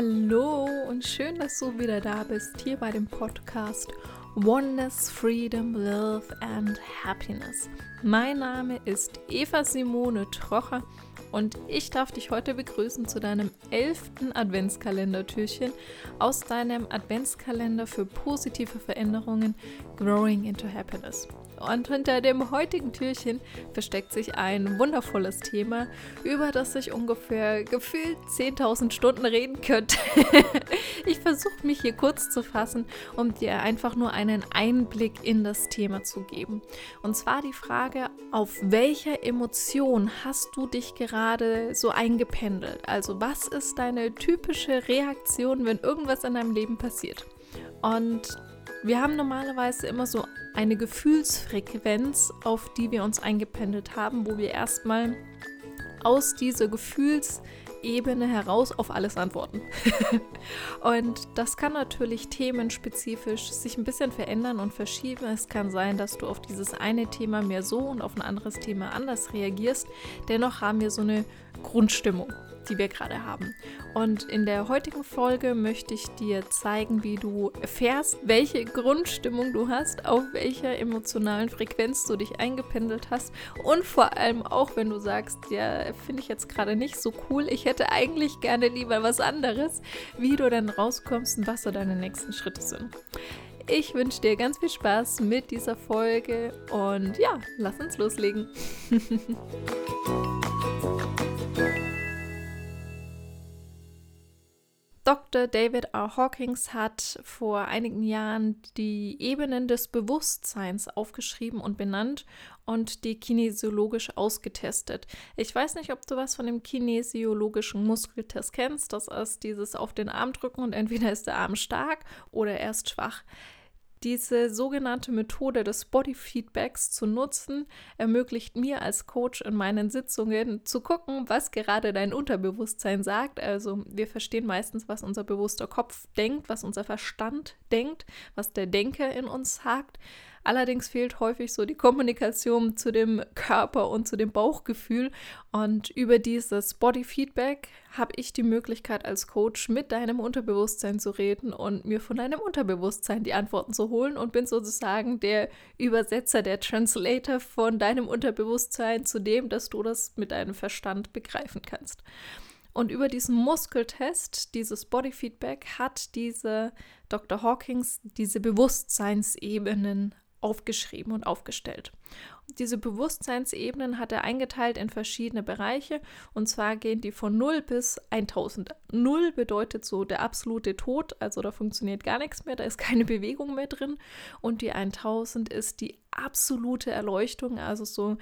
Hallo und schön, dass du wieder da bist hier bei dem Podcast Oneness, Freedom, Love and Happiness. Mein Name ist Eva Simone Trocher und ich darf dich heute begrüßen zu deinem elften Adventskalendertürchen aus deinem Adventskalender für positive Veränderungen Growing into Happiness. Und hinter dem heutigen Türchen versteckt sich ein wundervolles Thema, über das ich ungefähr gefühlt 10.000 Stunden reden könnte. ich versuche mich hier kurz zu fassen, um dir einfach nur einen Einblick in das Thema zu geben. Und zwar die Frage, auf welcher Emotion hast du dich gerade so eingependelt? Also was ist deine typische Reaktion, wenn irgendwas in deinem Leben passiert? Und wir haben normalerweise immer so eine Gefühlsfrequenz, auf die wir uns eingependelt haben, wo wir erstmal aus dieser Gefühlsebene heraus auf alles antworten. und das kann natürlich themenspezifisch sich ein bisschen verändern und verschieben. Es kann sein, dass du auf dieses eine Thema mehr so und auf ein anderes Thema anders reagierst. Dennoch haben wir so eine Grundstimmung die wir gerade haben. Und in der heutigen Folge möchte ich dir zeigen, wie du erfährst, welche Grundstimmung du hast, auf welcher emotionalen Frequenz du dich eingependelt hast und vor allem auch, wenn du sagst, ja, finde ich jetzt gerade nicht so cool, ich hätte eigentlich gerne lieber was anderes, wie du dann rauskommst und was so deine nächsten Schritte sind. Ich wünsche dir ganz viel Spaß mit dieser Folge und ja, lass uns loslegen. Dr. David R. Hawkins hat vor einigen Jahren die Ebenen des Bewusstseins aufgeschrieben und benannt und die kinesiologisch ausgetestet. Ich weiß nicht, ob du was von dem kinesiologischen Muskeltest kennst. Das ist dieses auf den Arm drücken und entweder ist der Arm stark oder er ist schwach. Diese sogenannte Methode des Body Feedbacks zu nutzen, ermöglicht mir als Coach in meinen Sitzungen zu gucken, was gerade dein Unterbewusstsein sagt. Also wir verstehen meistens, was unser bewusster Kopf denkt, was unser Verstand denkt, was der Denker in uns sagt. Allerdings fehlt häufig so die Kommunikation zu dem Körper und zu dem Bauchgefühl. Und über dieses Body Feedback habe ich die Möglichkeit als Coach mit deinem Unterbewusstsein zu reden und mir von deinem Unterbewusstsein die Antworten zu holen und bin sozusagen der Übersetzer, der Translator von deinem Unterbewusstsein zu dem, dass du das mit deinem Verstand begreifen kannst. Und über diesen Muskeltest, dieses Body Feedback, hat diese Dr. Hawkins diese Bewusstseinsebenen aufgeschrieben und aufgestellt. Und diese Bewusstseinsebenen hat er eingeteilt in verschiedene Bereiche und zwar gehen die von 0 bis 1000. 0 bedeutet so der absolute Tod, also da funktioniert gar nichts mehr, da ist keine Bewegung mehr drin und die 1000 ist die absolute Erleuchtung, also so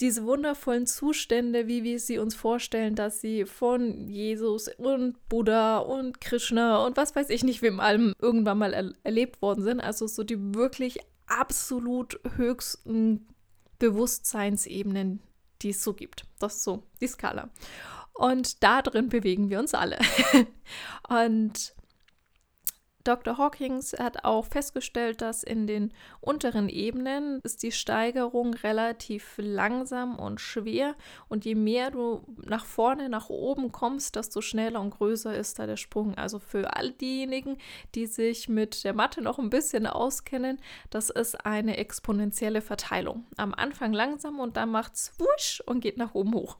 diese wundervollen Zustände, wie wir sie uns vorstellen, dass sie von Jesus und Buddha und Krishna und was weiß ich nicht, wem allem irgendwann mal er erlebt worden sind. Also so die wirklich absolut höchsten Bewusstseinsebenen, die es so gibt. Das ist so die Skala. Und da drin bewegen wir uns alle. und Dr. Hawkins hat auch festgestellt, dass in den unteren Ebenen ist die Steigerung relativ langsam und schwer und je mehr du nach vorne, nach oben kommst, desto schneller und größer ist da der Sprung. Also für all diejenigen, die sich mit der Mathe noch ein bisschen auskennen, das ist eine exponentielle Verteilung. Am Anfang langsam und dann macht es wusch und geht nach oben hoch.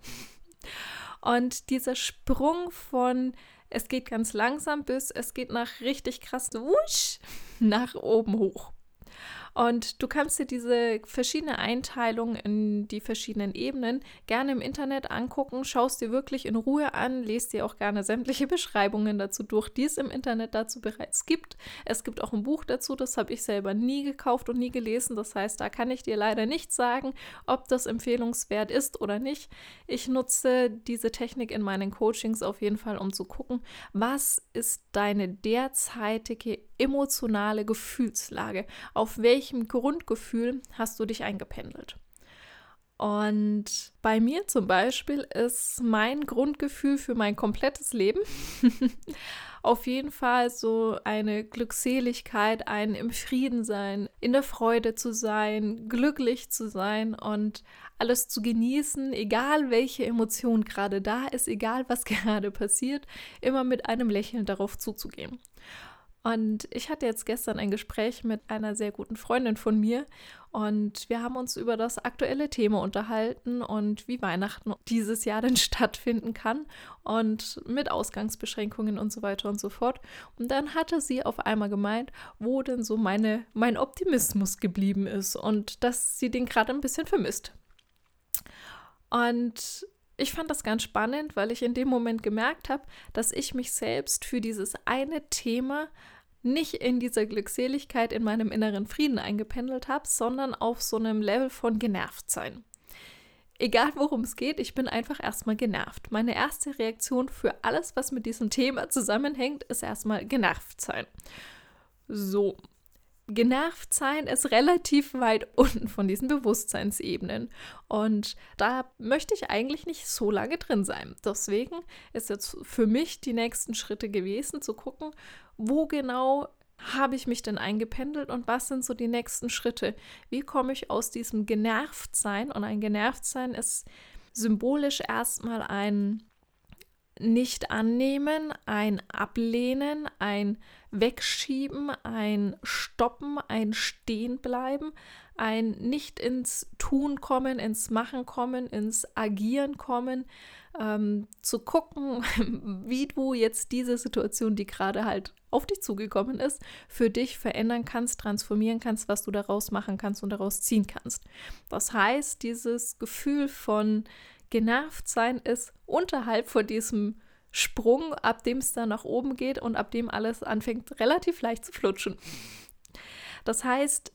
Und dieser Sprung von es geht ganz langsam bis es geht nach richtig krass wusch nach oben hoch. Und du kannst dir diese verschiedene Einteilung in die verschiedenen Ebenen gerne im Internet angucken, schaust dir wirklich in Ruhe an, lest dir auch gerne sämtliche Beschreibungen dazu durch, die es im Internet dazu bereits gibt. Es gibt auch ein Buch dazu, das habe ich selber nie gekauft und nie gelesen. Das heißt, da kann ich dir leider nicht sagen, ob das empfehlungswert ist oder nicht. Ich nutze diese Technik in meinen Coachings auf jeden Fall, um zu gucken, was ist deine derzeitige emotionale Gefühlslage? Auf welchem Grundgefühl hast du dich eingependelt? Und bei mir zum Beispiel ist mein Grundgefühl für mein komplettes Leben auf jeden Fall so eine Glückseligkeit, ein im Frieden sein, in der Freude zu sein, glücklich zu sein und alles zu genießen, egal welche Emotion gerade da ist, egal was gerade passiert, immer mit einem Lächeln darauf zuzugehen. Und ich hatte jetzt gestern ein Gespräch mit einer sehr guten Freundin von mir und wir haben uns über das aktuelle Thema unterhalten und wie Weihnachten dieses Jahr denn stattfinden kann und mit Ausgangsbeschränkungen und so weiter und so fort. Und dann hatte sie auf einmal gemeint, wo denn so meine, mein Optimismus geblieben ist und dass sie den gerade ein bisschen vermisst. Und ich fand das ganz spannend, weil ich in dem Moment gemerkt habe, dass ich mich selbst für dieses eine Thema nicht in dieser Glückseligkeit in meinem inneren Frieden eingependelt habe, sondern auf so einem Level von genervt sein. Egal worum es geht, ich bin einfach erstmal genervt. Meine erste Reaktion für alles, was mit diesem Thema zusammenhängt, ist erstmal genervt sein. So, genervt sein ist relativ weit unten von diesen Bewusstseinsebenen. Und da möchte ich eigentlich nicht so lange drin sein. Deswegen ist jetzt für mich die nächsten Schritte gewesen, zu gucken, wo genau habe ich mich denn eingependelt und was sind so die nächsten Schritte? Wie komme ich aus diesem Genervtsein? Und ein Genervtsein ist symbolisch erstmal ein nicht annehmen, ein Ablehnen, ein Wegschieben, ein Stoppen, ein Stehenbleiben, ein nicht ins Tun kommen, ins Machen kommen, ins Agieren kommen, ähm, zu gucken, wie du jetzt diese Situation, die gerade halt auf dich zugekommen ist, für dich verändern kannst, transformieren kannst, was du daraus machen kannst und daraus ziehen kannst. Das heißt, dieses Gefühl von genervt sein ist unterhalb von diesem Sprung, ab dem es dann nach oben geht und ab dem alles anfängt relativ leicht zu flutschen. Das heißt,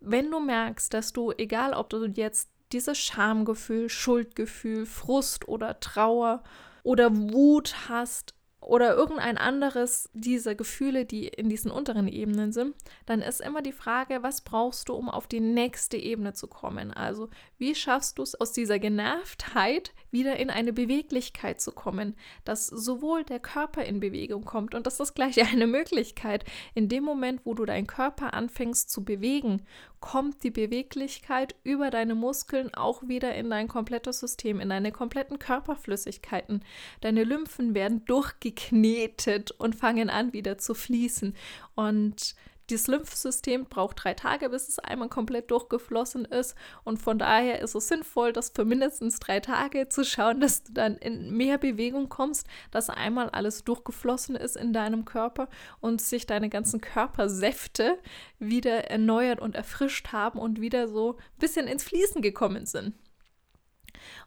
wenn du merkst, dass du, egal ob du jetzt dieses Schamgefühl, Schuldgefühl, Frust oder Trauer oder Wut hast, oder irgendein anderes dieser Gefühle, die in diesen unteren Ebenen sind, dann ist immer die Frage, was brauchst du, um auf die nächste Ebene zu kommen? Also, wie schaffst du es aus dieser Genervtheit wieder in eine Beweglichkeit zu kommen, dass sowohl der Körper in Bewegung kommt und das ist gleich eine Möglichkeit. In dem Moment, wo du deinen Körper anfängst zu bewegen, kommt die Beweglichkeit über deine Muskeln auch wieder in dein komplettes System, in deine kompletten Körperflüssigkeiten. Deine Lymphen werden durchgeknetet und fangen an wieder zu fließen und das Lymphsystem braucht drei Tage, bis es einmal komplett durchgeflossen ist. Und von daher ist es sinnvoll, das für mindestens drei Tage zu schauen, dass du dann in mehr Bewegung kommst, dass einmal alles durchgeflossen ist in deinem Körper und sich deine ganzen Körpersäfte wieder erneuert und erfrischt haben und wieder so ein bisschen ins Fließen gekommen sind.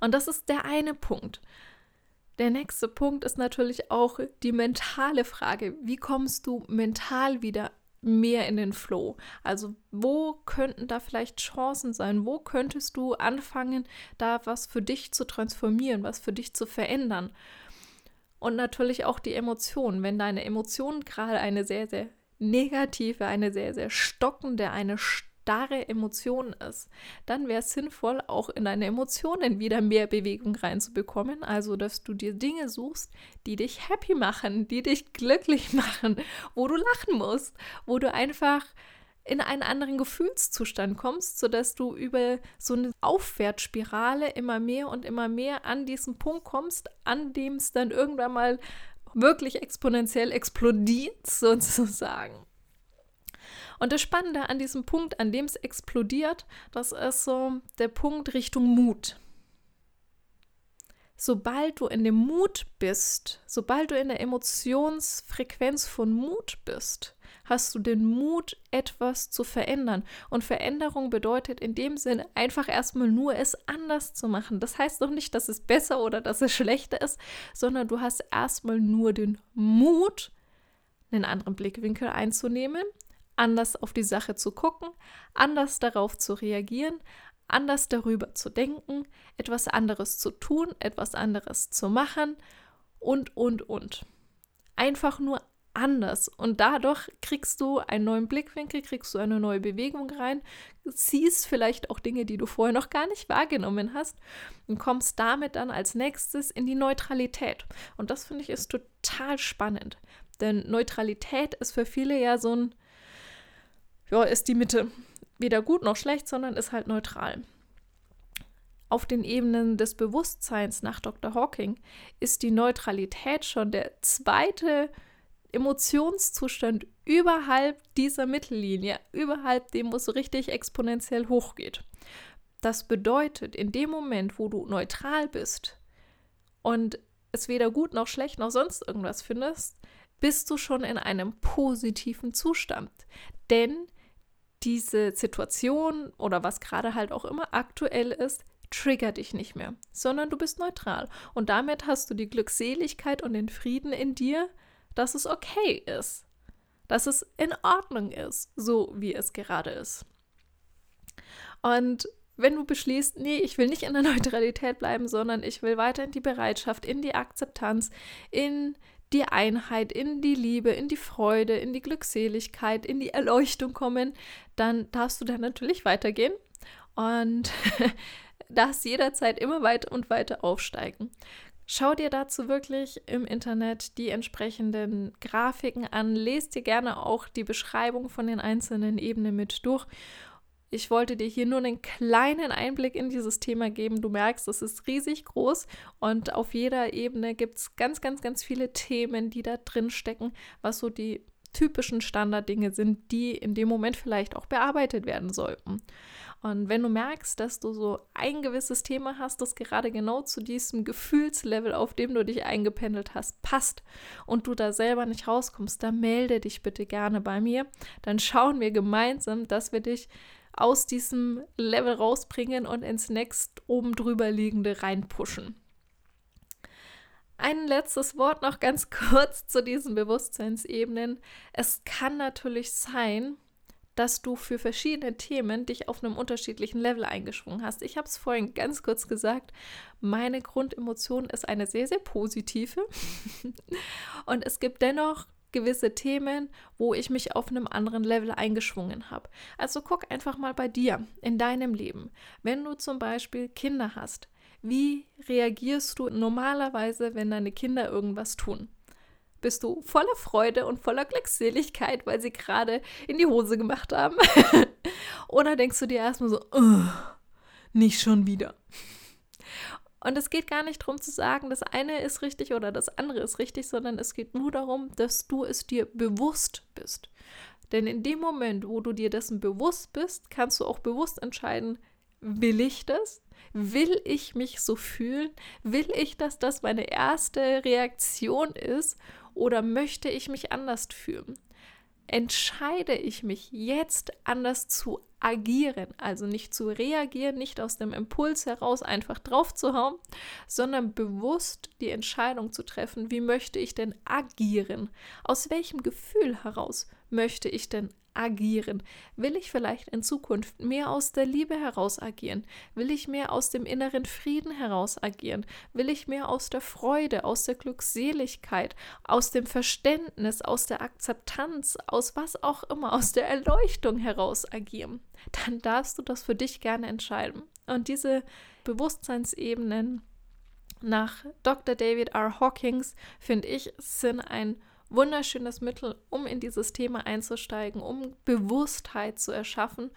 Und das ist der eine Punkt. Der nächste Punkt ist natürlich auch die mentale Frage. Wie kommst du mental wieder mehr in den Flow? Also wo könnten da vielleicht Chancen sein? Wo könntest du anfangen, da was für dich zu transformieren, was für dich zu verändern? Und natürlich auch die Emotionen. Wenn deine Emotionen gerade eine sehr, sehr negative, eine sehr, sehr stockende, eine starre Emotion ist, dann wäre es sinnvoll, auch in deine Emotionen wieder mehr Bewegung reinzubekommen. Also, dass du dir Dinge suchst, die dich happy machen, die dich glücklich machen, wo du lachen musst, wo du einfach in einen anderen Gefühlszustand kommst, sodass du über so eine Aufwärtsspirale immer mehr und immer mehr an diesen Punkt kommst, an dem es dann irgendwann mal wirklich exponentiell explodiert, sozusagen. Und das Spannende an diesem Punkt, an dem es explodiert, das ist so der Punkt Richtung Mut. Sobald du in dem Mut bist, sobald du in der Emotionsfrequenz von Mut bist, hast du den Mut, etwas zu verändern. Und Veränderung bedeutet in dem Sinne einfach erstmal nur es anders zu machen. Das heißt doch nicht, dass es besser oder dass es schlechter ist, sondern du hast erstmal nur den Mut, einen anderen Blickwinkel einzunehmen, anders auf die Sache zu gucken, anders darauf zu reagieren, anders darüber zu denken, etwas anderes zu tun, etwas anderes zu machen und, und, und. Einfach nur anders. Und dadurch kriegst du einen neuen Blickwinkel, kriegst du eine neue Bewegung rein, siehst vielleicht auch Dinge, die du vorher noch gar nicht wahrgenommen hast und kommst damit dann als nächstes in die Neutralität. Und das finde ich ist total spannend. Denn Neutralität ist für viele ja so ein, ja, ist die Mitte. Weder gut noch schlecht, sondern ist halt neutral. Auf den Ebenen des Bewusstseins nach Dr. Hawking ist die Neutralität schon der zweite Emotionszustand überhalb dieser Mittellinie, überhalb dem, wo es richtig exponentiell hochgeht. Das bedeutet, in dem Moment, wo du neutral bist und es weder gut noch schlecht noch sonst irgendwas findest, bist du schon in einem positiven Zustand. Denn diese Situation oder was gerade halt auch immer aktuell ist, triggert dich nicht mehr, sondern du bist neutral. Und damit hast du die Glückseligkeit und den Frieden in dir, dass es okay ist, dass es in Ordnung ist, so wie es gerade ist. Und wenn du beschließt, nee, ich will nicht in der Neutralität bleiben, sondern ich will weiter in die Bereitschaft, in die Akzeptanz, in die Einheit, in die Liebe, in die Freude, in die Glückseligkeit, in die Erleuchtung kommen, dann darfst du da natürlich weitergehen und darfst jederzeit immer weiter und weiter aufsteigen. Schau dir dazu wirklich im Internet die entsprechenden Grafiken an, lest dir gerne auch die Beschreibung von den einzelnen Ebenen mit durch ich wollte dir hier nur einen kleinen Einblick in dieses Thema geben. Du merkst, es ist riesig groß und auf jeder Ebene gibt es ganz, ganz, ganz viele Themen, die da drin stecken, was so die typischen Standarddinge sind, die in dem Moment vielleicht auch bearbeitet werden sollten. Und wenn du merkst, dass du so ein gewisses Thema hast, das gerade genau zu diesem Gefühlslevel, auf dem du dich eingependelt hast, passt und du da selber nicht rauskommst, dann melde dich bitte gerne bei mir. Dann schauen wir gemeinsam, dass wir dich aus diesem Level rausbringen und ins nächst oben drüber liegende reinpushen. Ein letztes Wort noch ganz kurz zu diesen Bewusstseinsebenen. Es kann natürlich sein, dass du für verschiedene Themen dich auf einem unterschiedlichen Level eingeschwungen hast. Ich habe es vorhin ganz kurz gesagt, meine Grundemotion ist eine sehr, sehr positive. Und es gibt dennoch gewisse Themen, wo ich mich auf einem anderen Level eingeschwungen habe. Also guck einfach mal bei dir in deinem Leben. Wenn du zum Beispiel Kinder hast, wie reagierst du normalerweise, wenn deine Kinder irgendwas tun? Bist du voller Freude und voller Glückseligkeit, weil sie gerade in die Hose gemacht haben? Oder denkst du dir erstmal so, nicht schon wieder? Und es geht gar nicht darum zu sagen, das eine ist richtig oder das andere ist richtig, sondern es geht nur darum, dass du es dir bewusst bist. Denn in dem Moment, wo du dir dessen bewusst bist, kannst du auch bewusst entscheiden, will ich das? Will ich mich so fühlen? Will ich, dass das meine erste Reaktion ist? Oder möchte ich mich anders fühlen? Entscheide ich mich jetzt anders zu agieren, also nicht zu reagieren, nicht aus dem Impuls heraus einfach drauf zu hauen, sondern bewusst die Entscheidung zu treffen, wie möchte ich denn agieren? Aus welchem Gefühl heraus möchte ich denn agieren? Will ich vielleicht in Zukunft mehr aus der Liebe heraus agieren? Will ich mehr aus dem inneren Frieden heraus agieren? Will ich mehr aus der Freude, aus der Glückseligkeit, aus dem Verständnis, aus der Akzeptanz, aus was auch immer, aus der Erleuchtung heraus agieren? Dann darfst du das für dich gerne entscheiden. Und diese Bewusstseinsebenen nach Dr. David R. Hawkins, finde ich, sind ein wunderschönes Mittel, um in dieses Thema einzusteigen, um Bewusstheit zu erschaffen,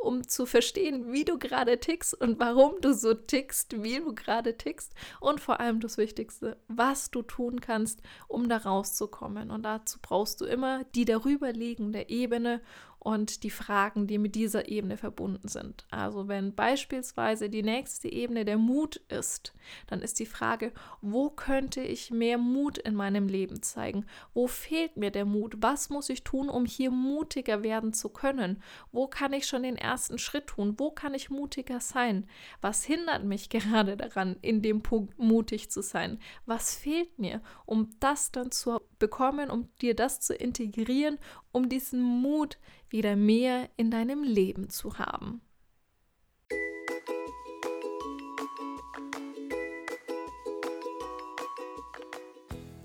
um zu verstehen, wie du gerade tickst und warum du so tickst, wie du gerade tickst und vor allem das Wichtigste, was du tun kannst, um da rauszukommen. Und dazu brauchst du immer die darüberliegende Ebene und die Fragen, die mit dieser Ebene verbunden sind. Also wenn beispielsweise die nächste Ebene der Mut ist, dann ist die Frage, wo könnte ich mehr Mut in meinem Leben zeigen? Wo fehlt mir der Mut? Was muss ich tun, um hier mutiger werden zu können? Wo kann ich schon den ersten Schritt tun? Wo kann ich mutiger sein? Was hindert mich gerade daran, in dem Punkt mutig zu sein? Was fehlt mir, um das dann zu bekommen, um dir das zu integrieren, um diesen Mut wieder mehr in deinem Leben zu haben.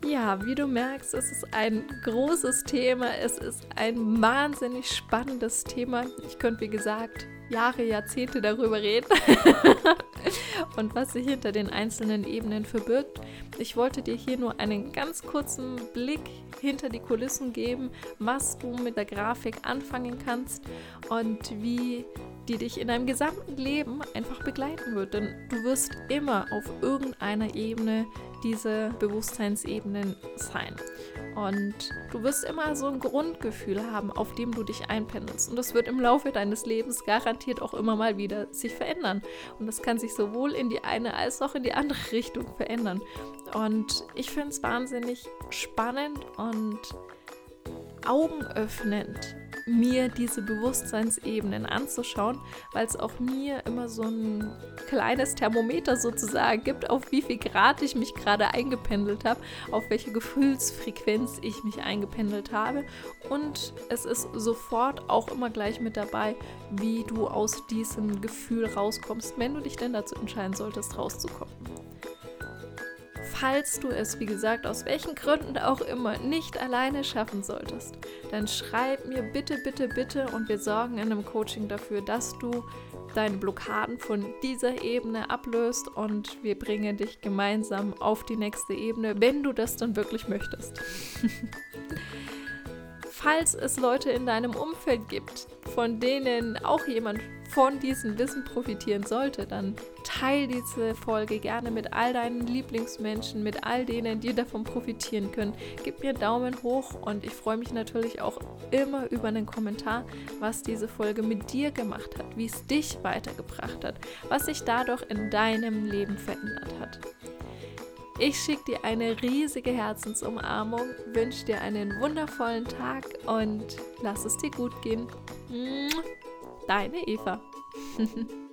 Ja, wie du merkst, es ist ein großes Thema. Es ist ein wahnsinnig spannendes Thema. Ich könnte, wie gesagt, Jahre, Jahrzehnte darüber reden und was sich hinter den einzelnen Ebenen verbirgt. Ich wollte dir hier nur einen ganz kurzen Blick hinter die Kulissen geben, was du mit der Grafik anfangen kannst und wie die dich in deinem gesamten Leben einfach begleiten wird. Denn du wirst immer auf irgendeiner Ebene diese Bewusstseinsebenen sein. Und du wirst immer so ein Grundgefühl haben, auf dem du dich einpendelst. Und das wird im Laufe deines Lebens garantiert auch immer mal wieder sich verändern. Und das kann sich sowohl in die eine als auch in die andere Richtung verändern. Und ich finde es wahnsinnig spannend und augenöffnend, mir diese Bewusstseinsebenen anzuschauen, weil es auch mir immer so ein kleines Thermometer sozusagen gibt, auf wie viel Grad ich mich gerade eingependelt habe, auf welche Gefühlsfrequenz ich mich eingependelt habe. Und es ist sofort auch immer gleich mit dabei, wie du aus diesem Gefühl rauskommst, wenn du dich denn dazu entscheiden solltest, rauszukommen. Falls du es, wie gesagt, aus welchen Gründen auch immer nicht alleine schaffen solltest, dann schreib mir bitte, bitte, bitte und wir sorgen in einem Coaching dafür, dass du deine Blockaden von dieser Ebene ablöst und wir bringen dich gemeinsam auf die nächste Ebene, wenn du das dann wirklich möchtest. Falls es Leute in deinem Umfeld gibt, von denen auch jemand von diesem Wissen profitieren sollte, dann teile diese Folge gerne mit all deinen Lieblingsmenschen, mit all denen, die davon profitieren können. Gib mir einen Daumen hoch und ich freue mich natürlich auch immer über einen Kommentar, was diese Folge mit dir gemacht hat, wie es dich weitergebracht hat, was sich dadurch in deinem Leben verändert hat. Ich schicke dir eine riesige Herzensumarmung, wünsche dir einen wundervollen Tag und lass es dir gut gehen. Deine Eva.